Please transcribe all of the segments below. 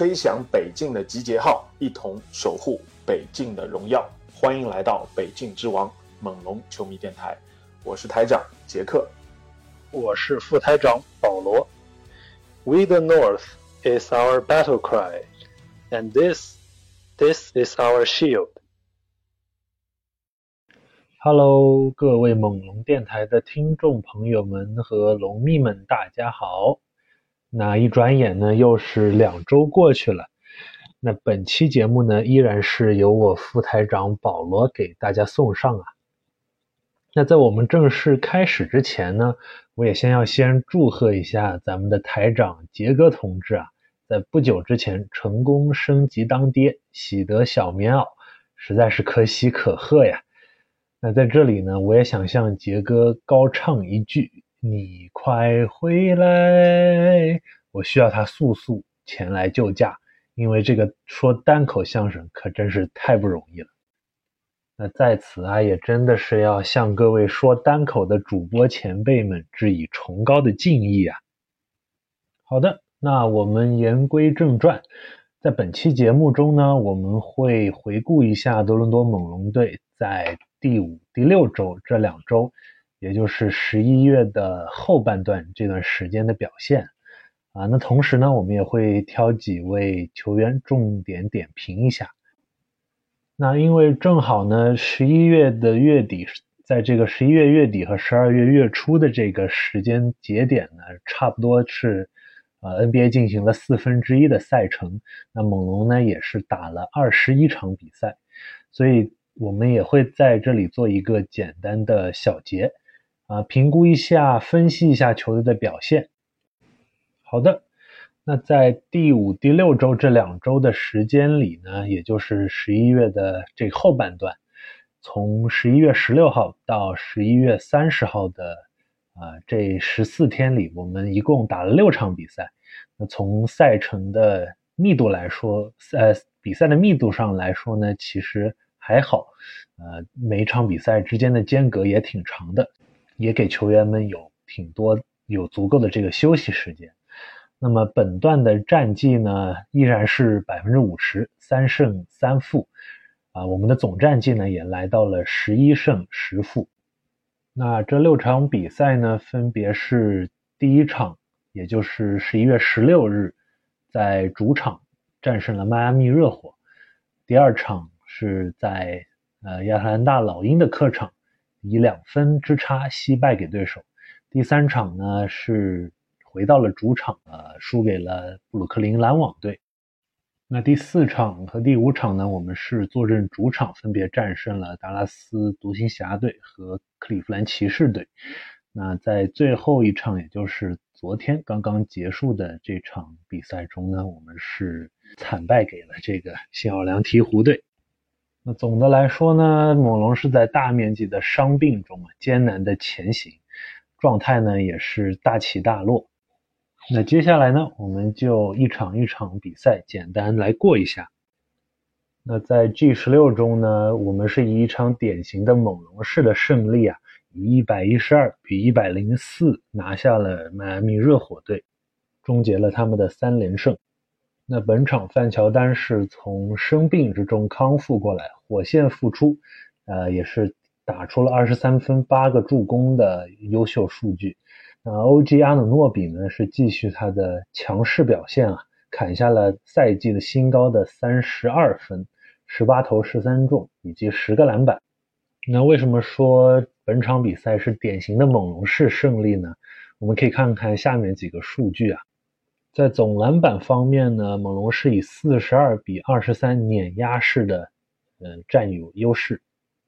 吹响北境的集结号，一同守护北境的荣耀。欢迎来到北境之王猛龙球迷电台，我是台长杰克。我是副台长保罗。We the North is our battle cry, and this, this is our shield. Hello，各位猛龙电台的听众朋友们和龙迷们，大家好。那一转眼呢，又是两周过去了。那本期节目呢，依然是由我副台长保罗给大家送上啊。那在我们正式开始之前呢，我也先要先祝贺一下咱们的台长杰哥同志啊，在不久之前成功升级当爹，喜得小棉袄，实在是可喜可贺呀。那在这里呢，我也想向杰哥高唱一句：“你快回来！”我需要他速速前来救驾，因为这个说单口相声可真是太不容易了。那在此啊，也真的是要向各位说单口的主播前辈们致以崇高的敬意啊！好的，那我们言归正传，在本期节目中呢，我们会回顾一下多伦多猛龙队在第五、第六周这两周，也就是十一月的后半段这段时间的表现啊。那同时呢，我们也会挑几位球员重点点评一下。那因为正好呢，十一月的月底，在这个十一月月底和十二月月初的这个时间节点呢，差不多是呃 NBA 进行了四分之一的赛程。那猛龙呢也是打了二十一场比赛，所以我们也会在这里做一个简单的小结啊，评估一下、分析一下球队的表现。好的。那在第五、第六周这两周的时间里呢，也就是十一月的这后半段，从十一月十六号到十一月三十号的啊这十四天里，我们一共打了六场比赛。那从赛程的密度来说，呃，比赛的密度上来说呢，其实还好，呃，每场比赛之间的间隔也挺长的，也给球员们有挺多、有足够的这个休息时间。那么本段的战绩呢，依然是百分之五十三胜三负，啊，我们的总战绩呢也来到了十一胜十负。那这六场比赛呢，分别是第一场，也就是十一月十六日，在主场战胜了迈阿密热火；第二场是在呃亚特兰大老鹰的客场，以两分之差惜败给对手；第三场呢是。回到了主场，呃，输给了布鲁克林篮网队。那第四场和第五场呢，我们是坐镇主场，分别战胜了达拉斯独行侠队和克利夫兰骑士队。那在最后一场，也就是昨天刚刚结束的这场比赛中呢，我们是惨败给了这个新奥尔良鹈鹕队。总的来说呢，猛龙是在大面积的伤病中啊艰难的前行，状态呢也是大起大落。那接下来呢，我们就一场一场比赛简单来过一下。那在 G 十六中呢，我们是以一场典型的猛龙式的胜利啊，以一百一十二比一百零四拿下了迈阿密热火队，终结了他们的三连胜。那本场范乔丹是从生病之中康复过来，火线复出，呃，也是打出了二十三分、八个助攻的优秀数据。那 O.G. 阿努诺比呢是继续他的强势表现啊，砍下了赛季的新高的三十二分，十八投十三中以及十个篮板。那为什么说本场比赛是典型的猛龙式胜利呢？我们可以看看下面几个数据啊，在总篮板方面呢，猛龙是以四十二比二十三碾压式的，嗯，占有优势。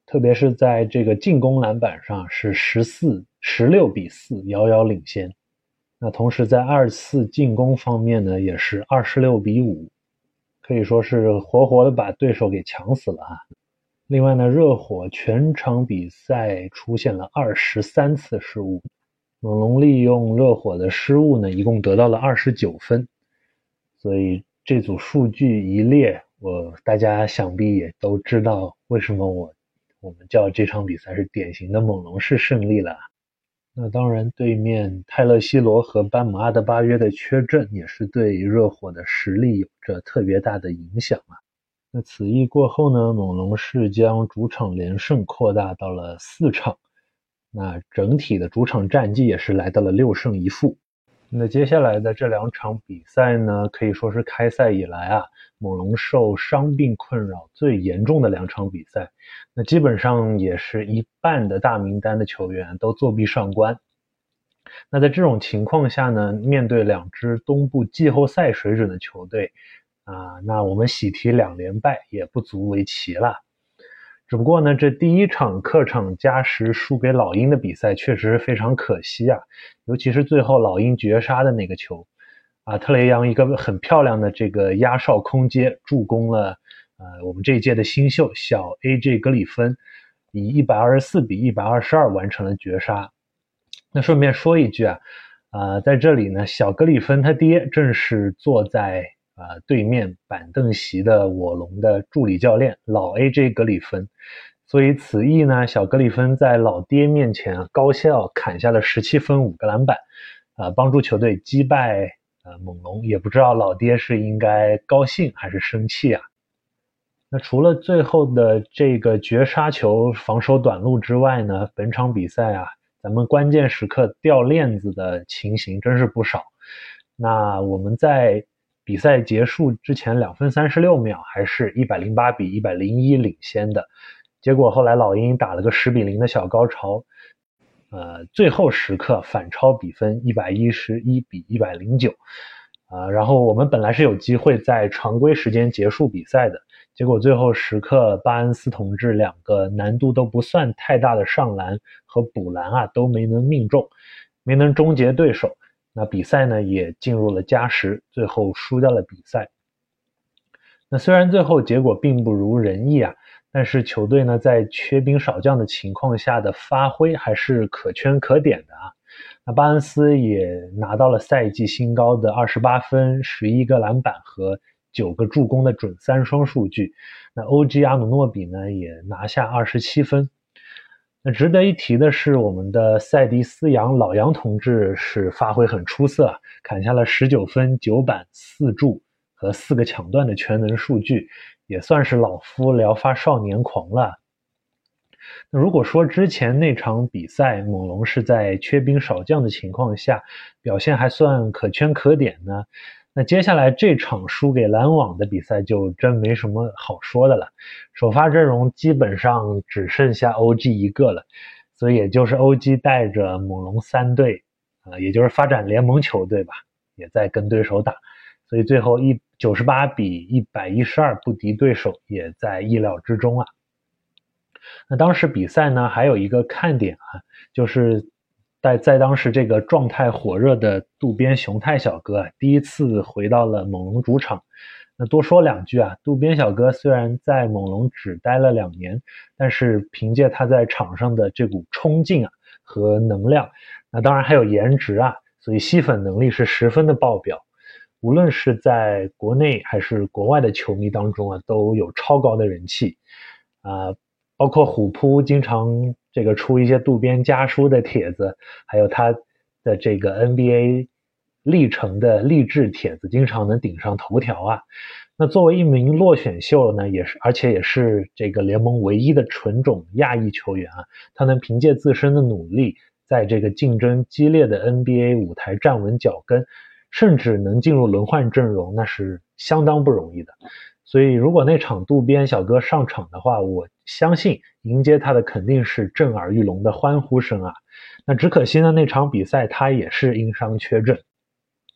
特别是在这个进攻篮板上是十四十六比四，遥遥领先。那同时在二次进攻方面呢，也是二十六比五，可以说是活活的把对手给抢死了啊。另外呢，热火全场比赛出现了二十三次失误，猛龙利用热火的失误呢，一共得到了二十九分。所以这组数据一列，我大家想必也都知道为什么我我们叫这场比赛是典型的猛龙式胜利了。那当然，对面泰勒·西罗和班姆·阿德巴约的缺阵也是对热火的实力有着特别大的影响啊。那此役过后呢，猛龙是将主场连胜扩大到了四场，那整体的主场战绩也是来到了六胜一负。那接下来的这两场比赛呢，可以说是开赛以来啊，猛龙受伤病困扰最严重的两场比赛。那基本上也是一半的大名单的球员都作弊上关。那在这种情况下呢，面对两支东部季后赛水准的球队。啊，那我们喜提两连败也不足为奇了。只不过呢，这第一场客场加时输给老鹰的比赛确实是非常可惜啊，尤其是最后老鹰绝杀的那个球，啊，特雷杨一个很漂亮的这个压哨空接助攻了，呃，我们这一届的新秀小 AJ 格里芬，以一百二十四比一百二十二完成了绝杀。那顺便说一句啊，啊，在这里呢，小格里芬他爹正是坐在。啊，对面板凳席的我龙的助理教练老 AJ 格里芬，所以此役呢，小格里芬在老爹面前高效砍下了十七分五个篮板，啊，帮助球队击败呃猛龙。也不知道老爹是应该高兴还是生气啊？那除了最后的这个绝杀球防守短路之外呢，本场比赛啊，咱们关键时刻掉链子的情形真是不少。那我们在。比赛结束之前两分三十六秒，还是一百零八比一百零一领先的。结果后来老鹰打了个十比零的小高潮，呃，最后时刻反超比分一百一十一比一百零九，啊，然后我们本来是有机会在常规时间结束比赛的，结果最后时刻巴恩斯同志两个难度都不算太大的上篮和补篮啊都没能命中，没能终结对手。那比赛呢也进入了加时，最后输掉了比赛。那虽然最后结果并不如人意啊，但是球队呢在缺兵少将的情况下的发挥还是可圈可点的啊。那巴恩斯也拿到了赛季新高的二十八分、十一个篮板和九个助攻的准三双数据。那 OG 阿努诺比呢也拿下二十七分。那值得一提的是，我们的塞迪斯杨老杨同志是发挥很出色，砍下了十九分、九板、四助和四个抢断的全能数据，也算是老夫聊发少年狂了。那如果说之前那场比赛猛龙是在缺兵少将的情况下表现还算可圈可点呢？那接下来这场输给篮网的比赛就真没什么好说的了，首发阵容基本上只剩下 OG 一个了，所以也就是 OG 带着猛龙三队，啊，也就是发展联盟球队吧，也在跟对手打，所以最后一九十八比一百一十二不敌对手，也在意料之中啊。那当时比赛呢，还有一个看点啊，就是。在在当时这个状态火热的渡边雄太小哥啊，第一次回到了猛龙主场。那多说两句啊，渡边小哥虽然在猛龙只待了两年，但是凭借他在场上的这股冲劲啊和能量，那当然还有颜值啊，所以吸粉能力是十分的爆表。无论是在国内还是国外的球迷当中啊，都有超高的人气啊。包括虎扑经常这个出一些渡边家书的帖子，还有他的这个 NBA 历程的励志帖子，经常能顶上头条啊。那作为一名落选秀呢，也是而且也是这个联盟唯一的纯种亚裔球员啊，他能凭借自身的努力，在这个竞争激烈的 NBA 舞台站稳脚跟，甚至能进入轮换阵容，那是相当不容易的。所以，如果那场渡边小哥上场的话，我相信迎接他的肯定是震耳欲聋的欢呼声啊！那只可惜呢，那场比赛他也是因伤缺阵。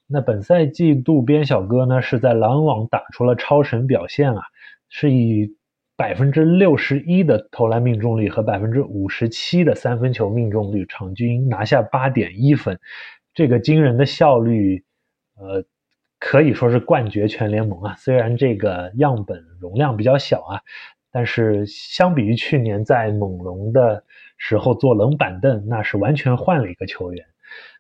那本赛季渡边小哥呢是在篮网打出了超神表现啊，是以百分之六十一的投篮命中率和百分之五十七的三分球命中率，场均拿下八点一分，这个惊人的效率，呃，可以说是冠绝全联盟啊。虽然这个样本容量比较小啊，但是相比于去年在猛龙的时候坐冷板凳，那是完全换了一个球员，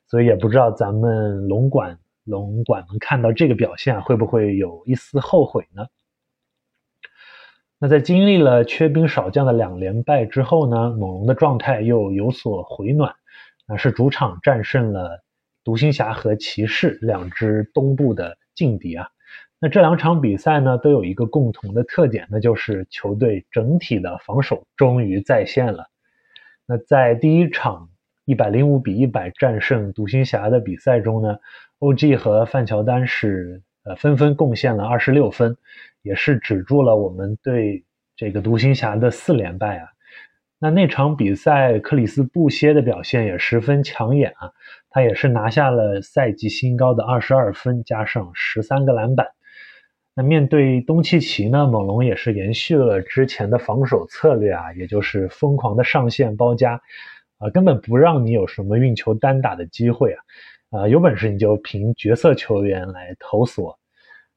所以也不知道咱们龙管龙管能看到这个表现，会不会有一丝后悔呢？那在经历了缺兵少将的两连败之后呢，猛龙的状态又有所回暖，那是主场战胜了独行侠和骑士两支东部的劲敌啊。那这两场比赛呢，都有一个共同的特点，那就是球队整体的防守终于再现了。那在第一场一百零五比一百战胜独行侠的比赛中呢，OG 和范乔丹是呃纷纷贡献了二十六分。也是止住了我们对这个独行侠的四连败啊。那那场比赛，克里斯布歇的表现也十分抢眼啊，他也是拿下了赛季新高的二十二分，加上十三个篮板。那面对东契奇呢，猛龙也是延续了之前的防守策略啊，也就是疯狂的上线包夹啊，根本不让你有什么运球单打的机会啊，啊，有本事你就凭角色球员来投死我。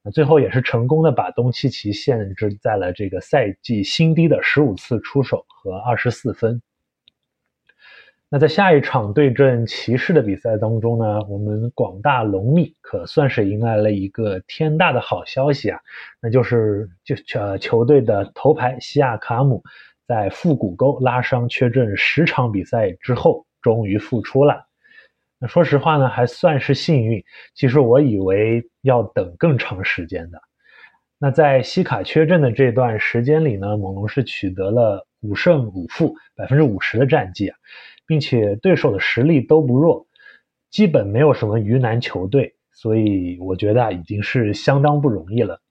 那最后也是成功的把东契奇限制在了这个赛季新低的十五次出手和二十四分。那在下一场对阵骑士的比赛当中呢，我们广大龙迷可算是迎来了一个天大的好消息啊，那就是就呃球队的头牌西亚卡姆在腹股沟拉伤缺阵十场比赛之后，终于复出了。那说实话呢，还算是幸运。其实我以为要等更长时间的。那在西卡缺阵的这段时间里呢，猛龙是取得了五胜五负，百分之五十的战绩啊，并且对手的实力都不弱，基本没有什么鱼腩球队，所以我觉得啊，已经是相当不容易了。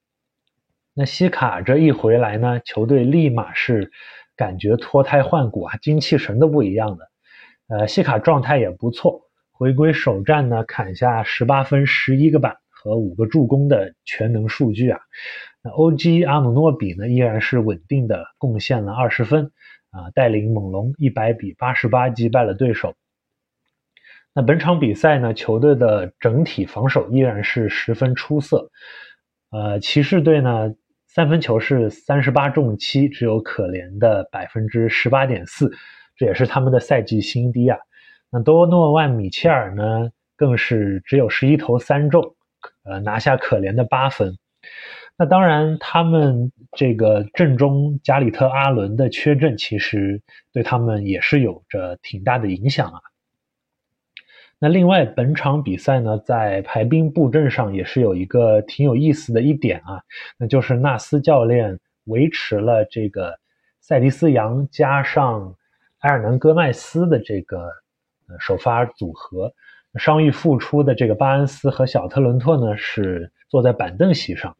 那西卡这一回来呢，球队立马是感觉脱胎换骨啊，精气神都不一样的。呃，西卡状态也不错。回归首战呢，砍下十八分、十一个板和五个助攻的全能数据啊。那 O.G. 阿姆诺比呢，依然是稳定的贡献了二十分啊，带领猛龙一百比八十八击败了对手。那本场比赛呢，球队的整体防守依然是十分出色。呃，骑士队呢，三分球是三十八中七，只有可怜的百分之十八点四，这也是他们的赛季新低啊。那多诺万·米切尔呢，更是只有十一投三中，呃，拿下可怜的八分。那当然，他们这个阵中加里特·阿伦的缺阵，其实对他们也是有着挺大的影响啊。那另外，本场比赛呢，在排兵布阵上也是有一个挺有意思的一点啊，那就是纳斯教练维持了这个塞迪斯·杨加上埃尔南·戈麦斯的这个。首发组合伤愈复出的这个巴恩斯和小特伦特呢，是坐在板凳席上。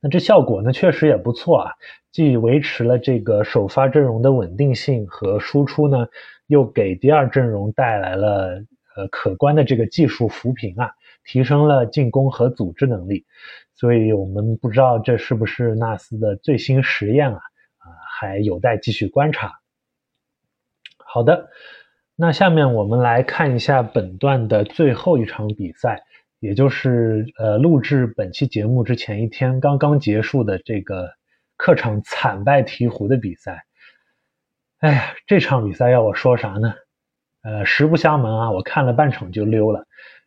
那这效果呢，确实也不错啊，既维持了这个首发阵容的稳定性和输出呢，又给第二阵容带来了呃可观的这个技术扶贫啊，提升了进攻和组织能力。所以我们不知道这是不是纳斯的最新实验啊，啊，还有待继续观察。好的。那下面我们来看一下本段的最后一场比赛，也就是呃录制本期节目之前一天刚刚结束的这个客场惨败鹈鹕的比赛。哎呀，这场比赛要我说啥呢？呃，实不相瞒啊，我看了半场就溜了。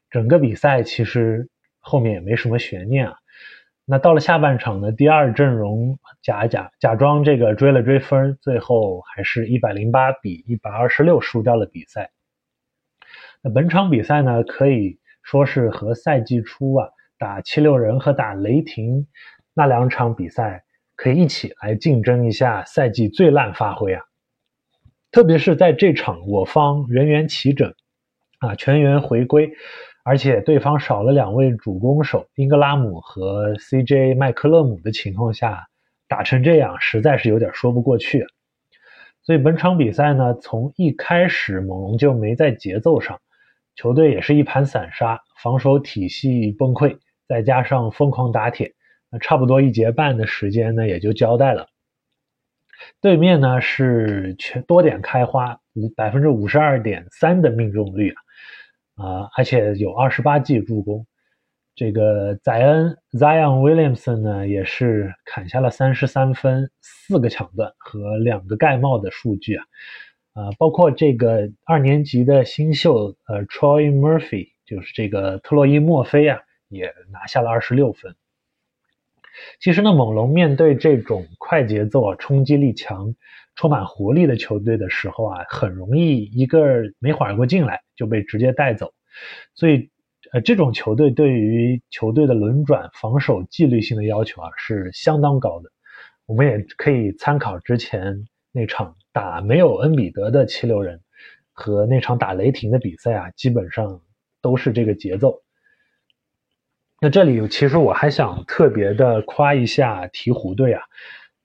整个比赛其实后面也没什么悬念啊。那到了下半场呢，第二阵容假假假装这个追了追分，最后还是一百零八比一百二十六输掉了比赛。那本场比赛呢，可以说是和赛季初啊打七六人和打雷霆那两场比赛可以一起来竞争一下赛季最烂发挥啊。特别是在这场我方人员齐整啊，全员回归。而且对方少了两位主攻手，英格拉姆和 CJ 麦克勒姆的情况下，打成这样实在是有点说不过去。所以本场比赛呢，从一开始猛龙就没在节奏上，球队也是一盘散沙，防守体系崩溃，再加上疯狂打铁，那差不多一节半的时间呢也就交代了。对面呢是全多点开花，五百分之五十二点三的命中率啊，啊，而且有二十八记助攻。这个宰恩 Zion Williamson 呢，也是砍下了三十三分、四个抢断和两个盖帽的数据啊，啊，包括这个二年级的新秀呃 Troy Murphy，就是这个特洛伊墨菲啊，也拿下了二十六分。其实呢，猛龙面对这种快节奏啊、冲击力强、充满活力的球队的时候啊，很容易一个没缓过劲来就被直接带走，所以。呃，这种球队对于球队的轮转、防守纪律性的要求啊是相当高的。我们也可以参考之前那场打没有恩比德的七六人和那场打雷霆的比赛啊，基本上都是这个节奏。那这里其实我还想特别的夸一下鹈鹕队啊，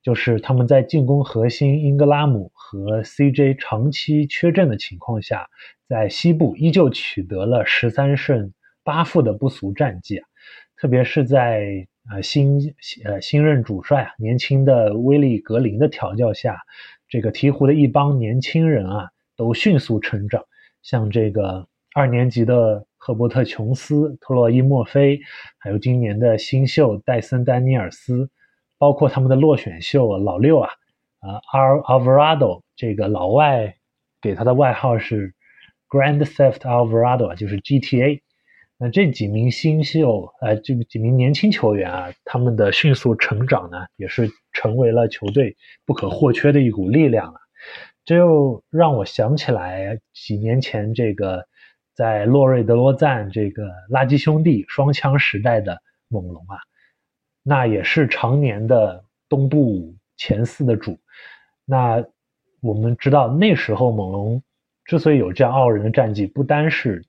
就是他们在进攻核心英格拉姆和 CJ 长期缺阵的情况下，在西部依旧取得了十三胜。八负的不俗战绩啊，特别是在呃新呃新任主帅啊年轻的威利格林的调教下，这个鹈鹕的一帮年轻人啊都迅速成长，像这个二年级的赫伯特琼斯、特洛伊墨菲，还有今年的新秀戴森丹尼尔斯，包括他们的落选秀老六啊啊阿尔瓦拉多，这个老外给他的外号是 Grand Theft Alvarado，就是 GTA。那这几名新秀，呃，这几名年轻球员啊，他们的迅速成长呢，也是成为了球队不可或缺的一股力量啊。这又让我想起来几年前这个在洛瑞德罗赞这个垃圾兄弟双枪时代的猛龙啊，那也是常年的东部前四的主。那我们知道那时候猛龙之所以有这样傲人的战绩，不单是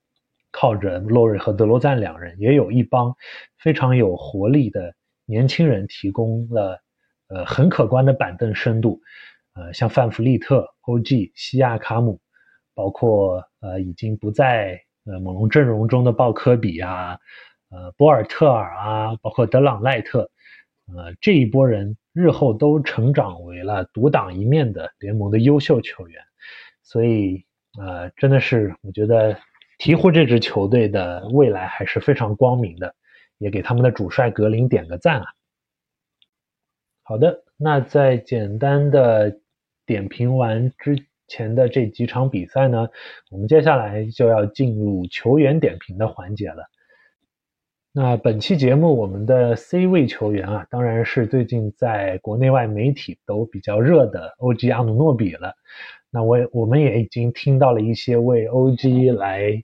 靠着洛瑞和德罗赞两人，也有一帮非常有活力的年轻人提供了呃很可观的板凳深度，呃，像范弗利特、O.G. 西亚卡姆，包括呃已经不在呃猛龙阵容中的鲍科比啊，呃博尔特尔啊，包括德朗赖特，呃这一波人日后都成长为了独当一面的联盟的优秀球员，所以呃真的是我觉得。鹈鹕这支球队的未来还是非常光明的，也给他们的主帅格林点个赞啊！好的，那在简单的点评完之前的这几场比赛呢，我们接下来就要进入球员点评的环节了。那本期节目我们的 C 位球员啊，当然是最近在国内外媒体都比较热的 OG 阿努诺比了。那我我们也已经听到了一些为 OG 来。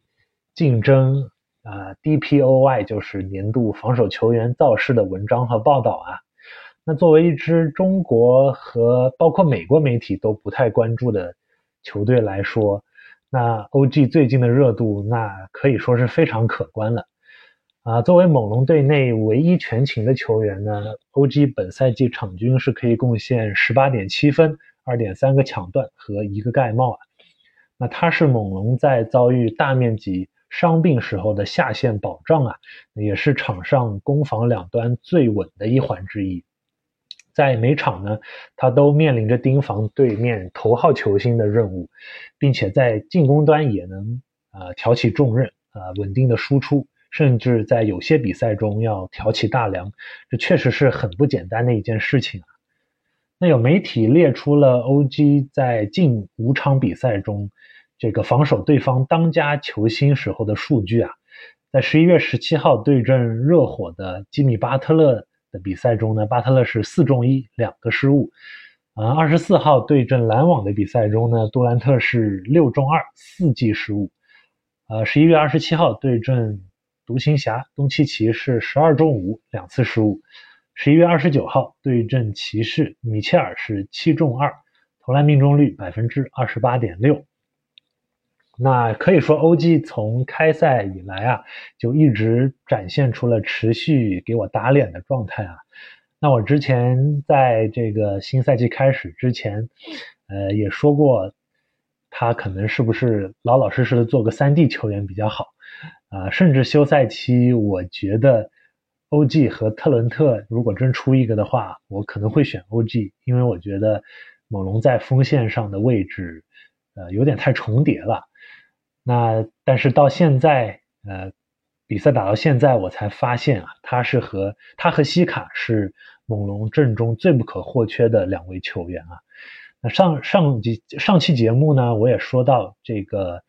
竞争啊，DPOY 就是年度防守球员造势的文章和报道啊。那作为一支中国和包括美国媒体都不太关注的球队来说，那 OG 最近的热度那可以说是非常可观了啊。作为猛龙队内唯一全勤的球员呢，OG 本赛季场均是可以贡献十八点七分、二点三个抢断和一个盖帽啊。那他是猛龙在遭遇大面积伤病时候的下线保障啊，也是场上攻防两端最稳的一环之一。在每场呢，他都面临着盯防对面头号球星的任务，并且在进攻端也能啊挑起重任啊，稳定的输出，甚至在有些比赛中要挑起大梁，这确实是很不简单的一件事情啊。那有媒体列出了 OG 在近五场比赛中。这个防守对方当家球星时候的数据啊，在十一月十七号对阵热火的吉米巴特勒的比赛中呢，巴特勒是四中一，两个失误。啊，二十四号对阵篮网的比赛中呢，杜兰特是六中二，四记失误。呃，十一月二十七号对阵独行侠，东契奇是十二中五，两次失误。十一月二十九号对阵骑士，米切尔是七中二，投篮命中率百分之二十八点六。那可以说，OG 从开赛以来啊，就一直展现出了持续给我打脸的状态啊。那我之前在这个新赛季开始之前，呃，也说过，他可能是不是老老实实的做个三 D 球员比较好啊？甚至休赛期，我觉得 OG 和特伦特如果真出一个的话，我可能会选 OG，因为我觉得猛龙在锋线上的位置，呃，有点太重叠了。那但是到现在，呃，比赛打到现在，我才发现啊，他是和他和西卡是猛龙阵中最不可或缺的两位球员啊。那上上集上期节目呢，我也说到这个，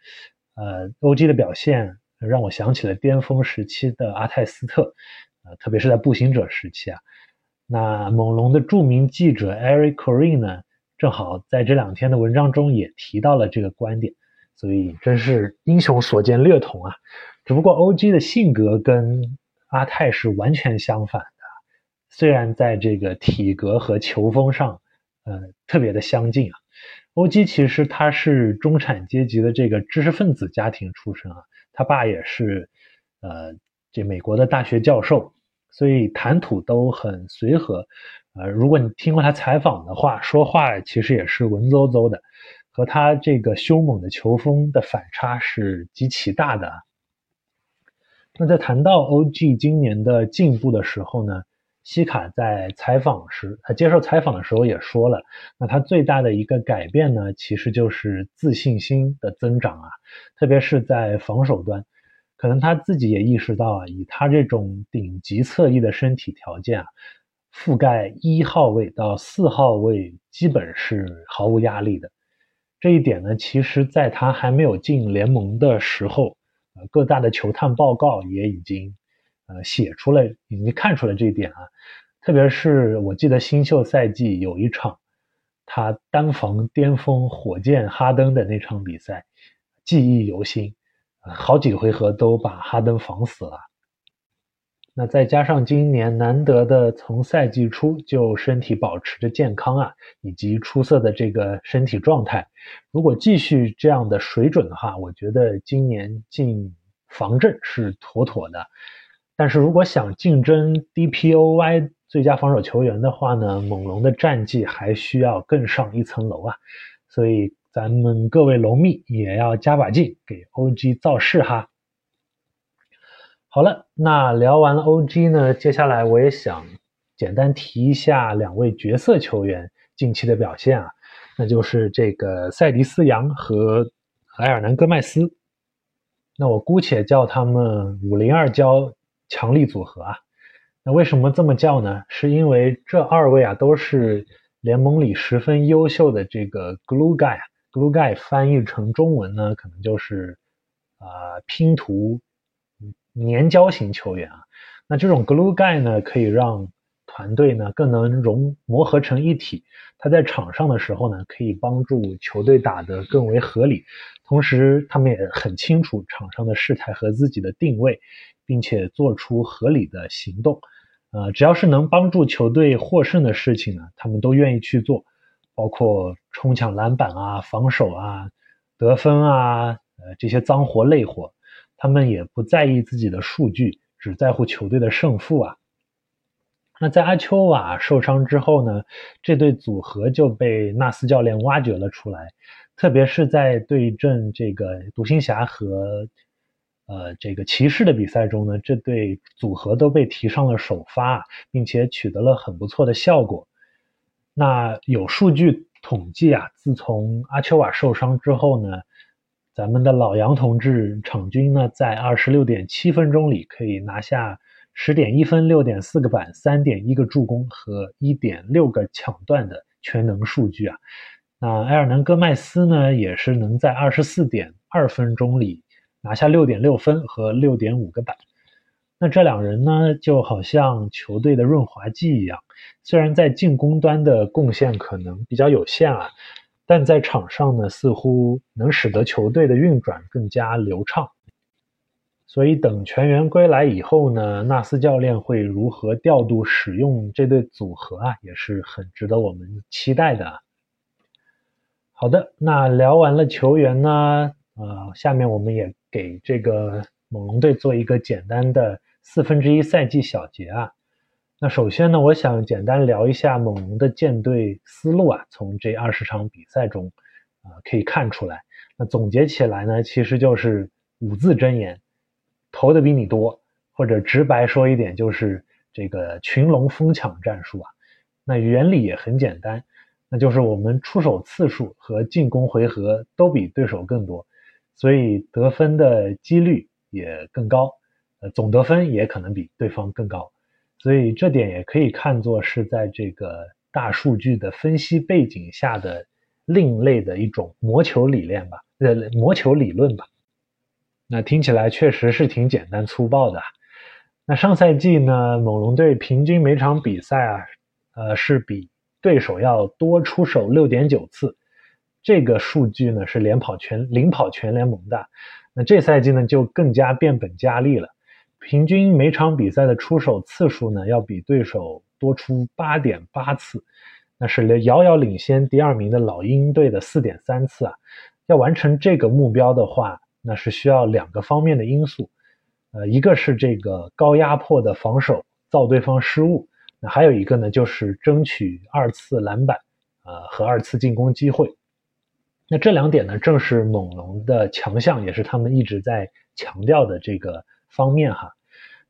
呃，OG 的表现让我想起了巅峰时期的阿泰斯特，呃，特别是在步行者时期啊。那猛龙的著名记者 Eric Corin 呢，正好在这两天的文章中也提到了这个观点，所以真是英雄所见略同啊。只不过 OG 的性格跟阿泰是完全相反的，虽然在这个体格和球风上。呃，特别的相近啊。欧基其实他是中产阶级的这个知识分子家庭出身啊，他爸也是呃这美国的大学教授，所以谈吐都很随和。呃，如果你听过他采访的话，说话其实也是文绉绉的，和他这个凶猛的球风的反差是极其大的。那在谈到 OG 今年的进步的时候呢？西卡在采访时，他接受采访的时候也说了，那他最大的一个改变呢，其实就是自信心的增长啊，特别是在防守端，可能他自己也意识到啊，以他这种顶级侧翼的身体条件啊，覆盖一号位到四号位基本是毫无压力的。这一点呢，其实在他还没有进联盟的时候，呃，各大的球探报告也已经。呃，写出来已经看出来这一点啊，特别是我记得新秀赛季有一场，他单防巅峰火箭哈登的那场比赛，记忆犹新，好几个回合都把哈登防死了。那再加上今年难得的从赛季初就身体保持着健康啊，以及出色的这个身体状态，如果继续这样的水准的话，我觉得今年进防阵是妥妥的。但是如果想竞争 DPOY 最佳防守球员的话呢，猛龙的战绩还需要更上一层楼啊！所以咱们各位龙蜜也要加把劲，给 OG 造势哈。好了，那聊完了 OG 呢，接下来我也想简单提一下两位角色球员近期的表现啊，那就是这个塞迪斯杨和埃尔南戈麦斯。那我姑且叫他们五零二交。强力组合啊，那为什么这么叫呢？是因为这二位啊都是联盟里十分优秀的这个 glue guy 啊。glue guy 翻译成中文呢，可能就是啊拼图粘胶型球员啊。那这种 glue guy 呢，可以让团队呢更能融磨合成一体。他在场上的时候呢，可以帮助球队打得更为合理。同时，他们也很清楚场上的事态和自己的定位。并且做出合理的行动，呃，只要是能帮助球队获胜的事情呢，他们都愿意去做，包括冲抢篮板啊、防守啊、得分啊，呃，这些脏活累活，他们也不在意自己的数据，只在乎球队的胜负啊。那在阿丘瓦受伤之后呢，这对组合就被纳斯教练挖掘了出来，特别是在对阵这个独行侠和。呃，这个骑士的比赛中呢，这对组合都被提上了首发，并且取得了很不错的效果。那有数据统计啊，自从阿丘瓦受伤之后呢，咱们的老杨同志场均呢，在二十六点七分钟里可以拿下十点一分、六点四个板、三点一个助攻和一点六个抢断的全能数据啊。那埃尔南戈麦斯呢，也是能在二十四点二分钟里。拿下六点六分和六点五个板，那这两人呢，就好像球队的润滑剂一样，虽然在进攻端的贡献可能比较有限啊，但在场上呢，似乎能使得球队的运转更加流畅。所以等全员归来以后呢，纳斯教练会如何调度使用这对组合啊，也是很值得我们期待的。好的，那聊完了球员呢，呃，下面我们也。给这个猛龙队做一个简单的四分之一赛季小结啊。那首先呢，我想简单聊一下猛龙的建队思路啊。从这二十场比赛中啊可以看出来，那总结起来呢，其实就是五字真言：投的比你多，或者直白说一点，就是这个群龙疯抢战术啊。那原理也很简单，那就是我们出手次数和进攻回合都比对手更多，所以得分的几率也更高，呃，总得分也可能比对方更高，所以这点也可以看作是在这个大数据的分析背景下的另类的一种魔球理念吧，呃，魔球理论吧。那听起来确实是挺简单粗暴的。那上赛季呢，猛龙队平均每场比赛啊，呃，是比对手要多出手六点九次，这个数据呢是连跑全领跑全联盟的。那这赛季呢就更加变本加厉了，平均每场比赛的出手次数呢要比对手多出八点八次，那是遥遥领先第二名的老鹰队的四点三次啊。要完成这个目标的话，那是需要两个方面的因素。呃，一个是这个高压迫的防守造对方失误，那还有一个呢，就是争取二次篮板，呃和二次进攻机会。那这两点呢，正是猛龙的强项，也是他们一直在强调的这个方面哈。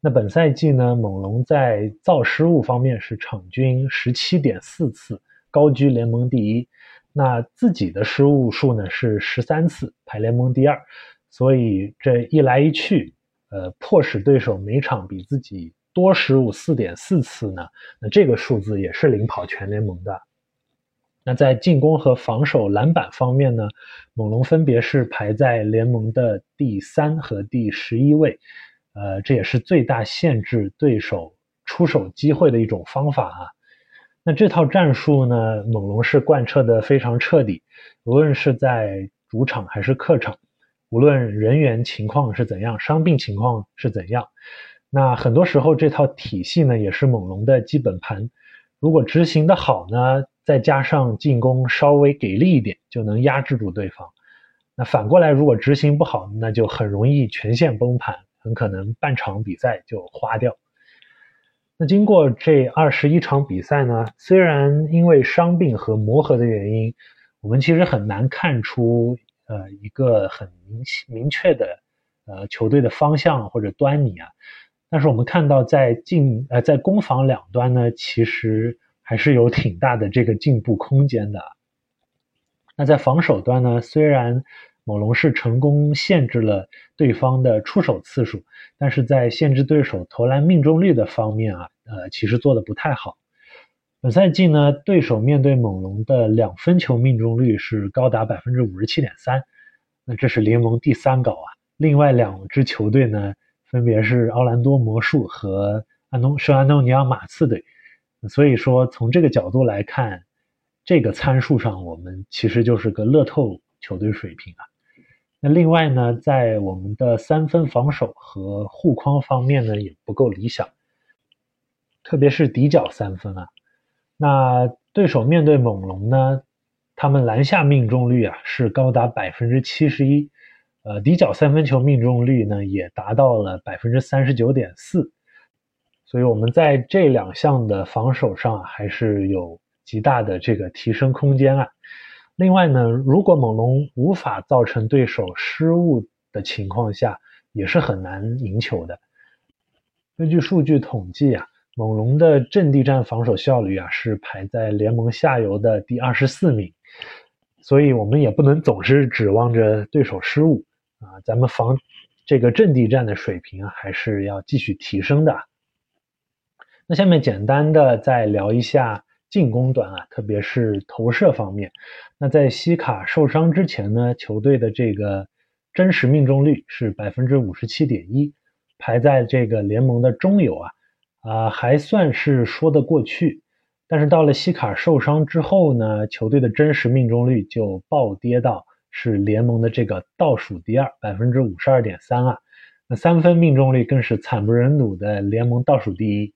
那本赛季呢，猛龙在造失误方面是场均十七点四次，高居联盟第一。那自己的失误数呢是十三次，排联盟第二。所以这一来一去。呃，迫使对手每场比自己多十五四点四次呢？那这个数字也是领跑全联盟的。那在进攻和防守篮板方面呢，猛龙分别是排在联盟的第三和第十一位。呃，这也是最大限制对手出手机会的一种方法啊。那这套战术呢，猛龙是贯彻的非常彻底，无论是在主场还是客场。无论人员情况是怎样，伤病情况是怎样，那很多时候这套体系呢也是猛龙的基本盘。如果执行的好呢，再加上进攻稍微给力一点，就能压制住对方。那反过来，如果执行不好，那就很容易全线崩盘，很可能半场比赛就花掉。那经过这二十一场比赛呢，虽然因为伤病和磨合的原因，我们其实很难看出。呃，一个很明明确的呃球队的方向或者端倪啊，但是我们看到在进呃在攻防两端呢，其实还是有挺大的这个进步空间的。那在防守端呢，虽然猛龙是成功限制了对方的出手次数，但是在限制对手投篮命中率的方面啊，呃，其实做的不太好。本赛季呢，对手面对猛龙的两分球命中率是高达百分之五十七点三，那这是联盟第三高啊。另外两支球队呢，分别是奥兰多魔术和安东圣安东尼奥马刺队。所以说，从这个角度来看，这个参数上，我们其实就是个乐透球队水平啊。那另外呢，在我们的三分防守和护框方面呢，也不够理想，特别是底角三分啊。那对手面对猛龙呢？他们篮下命中率啊是高达百分之七十一，呃，底角三分球命中率呢也达到了百分之三十九点四，所以我们在这两项的防守上还是有极大的这个提升空间啊。另外呢，如果猛龙无法造成对手失误的情况下，也是很难赢球的。根据数据统计啊。猛龙的阵地战防守效率啊是排在联盟下游的第二十四名，所以我们也不能总是指望着对手失误啊，咱们防这个阵地战的水平还是要继续提升的。那下面简单的再聊一下进攻端啊，特别是投射方面。那在西卡受伤之前呢，球队的这个真实命中率是百分之五十七点一，排在这个联盟的中游啊。啊，还算是说得过去，但是到了西卡受伤之后呢，球队的真实命中率就暴跌到是联盟的这个倒数第二，百分之五十二点三啊。那三分命中率更是惨不忍睹的联盟倒数第一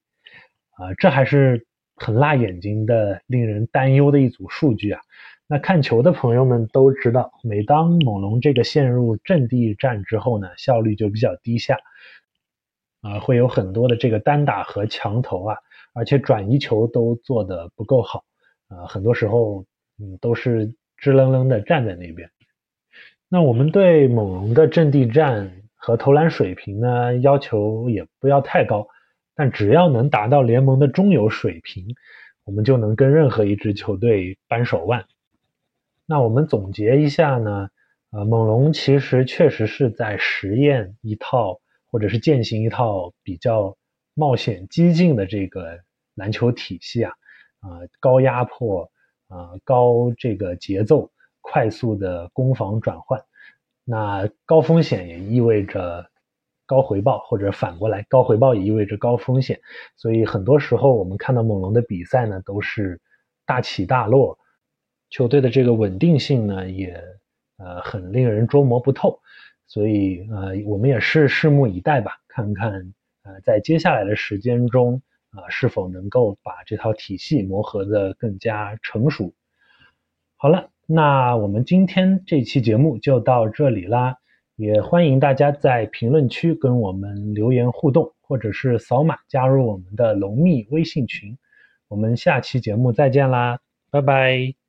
啊，这还是很辣眼睛的，令人担忧的一组数据啊。那看球的朋友们都知道，每当猛龙这个陷入阵地战之后呢，效率就比较低下。啊，会有很多的这个单打和强投啊，而且转移球都做得不够好，啊，很多时候嗯都是支棱棱的站在那边。那我们对猛龙的阵地战和投篮水平呢，要求也不要太高，但只要能达到联盟的中游水平，我们就能跟任何一支球队扳手腕。那我们总结一下呢，呃，猛龙其实确实是在实验一套或者是践行一套比较冒险激进的这个篮球体系啊，啊，高压迫，啊，高这个节奏，快速的攻防转换，那高风险也意味着。高回报，或者反过来，高回报也意味着高风险，所以很多时候我们看到猛龙的比赛呢，都是大起大落，球队的这个稳定性呢，也呃很令人捉摸不透，所以呃我们也是拭目以待吧，看看呃在接下来的时间中啊是否能够把这套体系磨合的更加成熟。好了，那我们今天这期节目就到这里啦。也欢迎大家在评论区跟我们留言互动，或者是扫码加入我们的龙蜜微信群。我们下期节目再见啦，拜拜。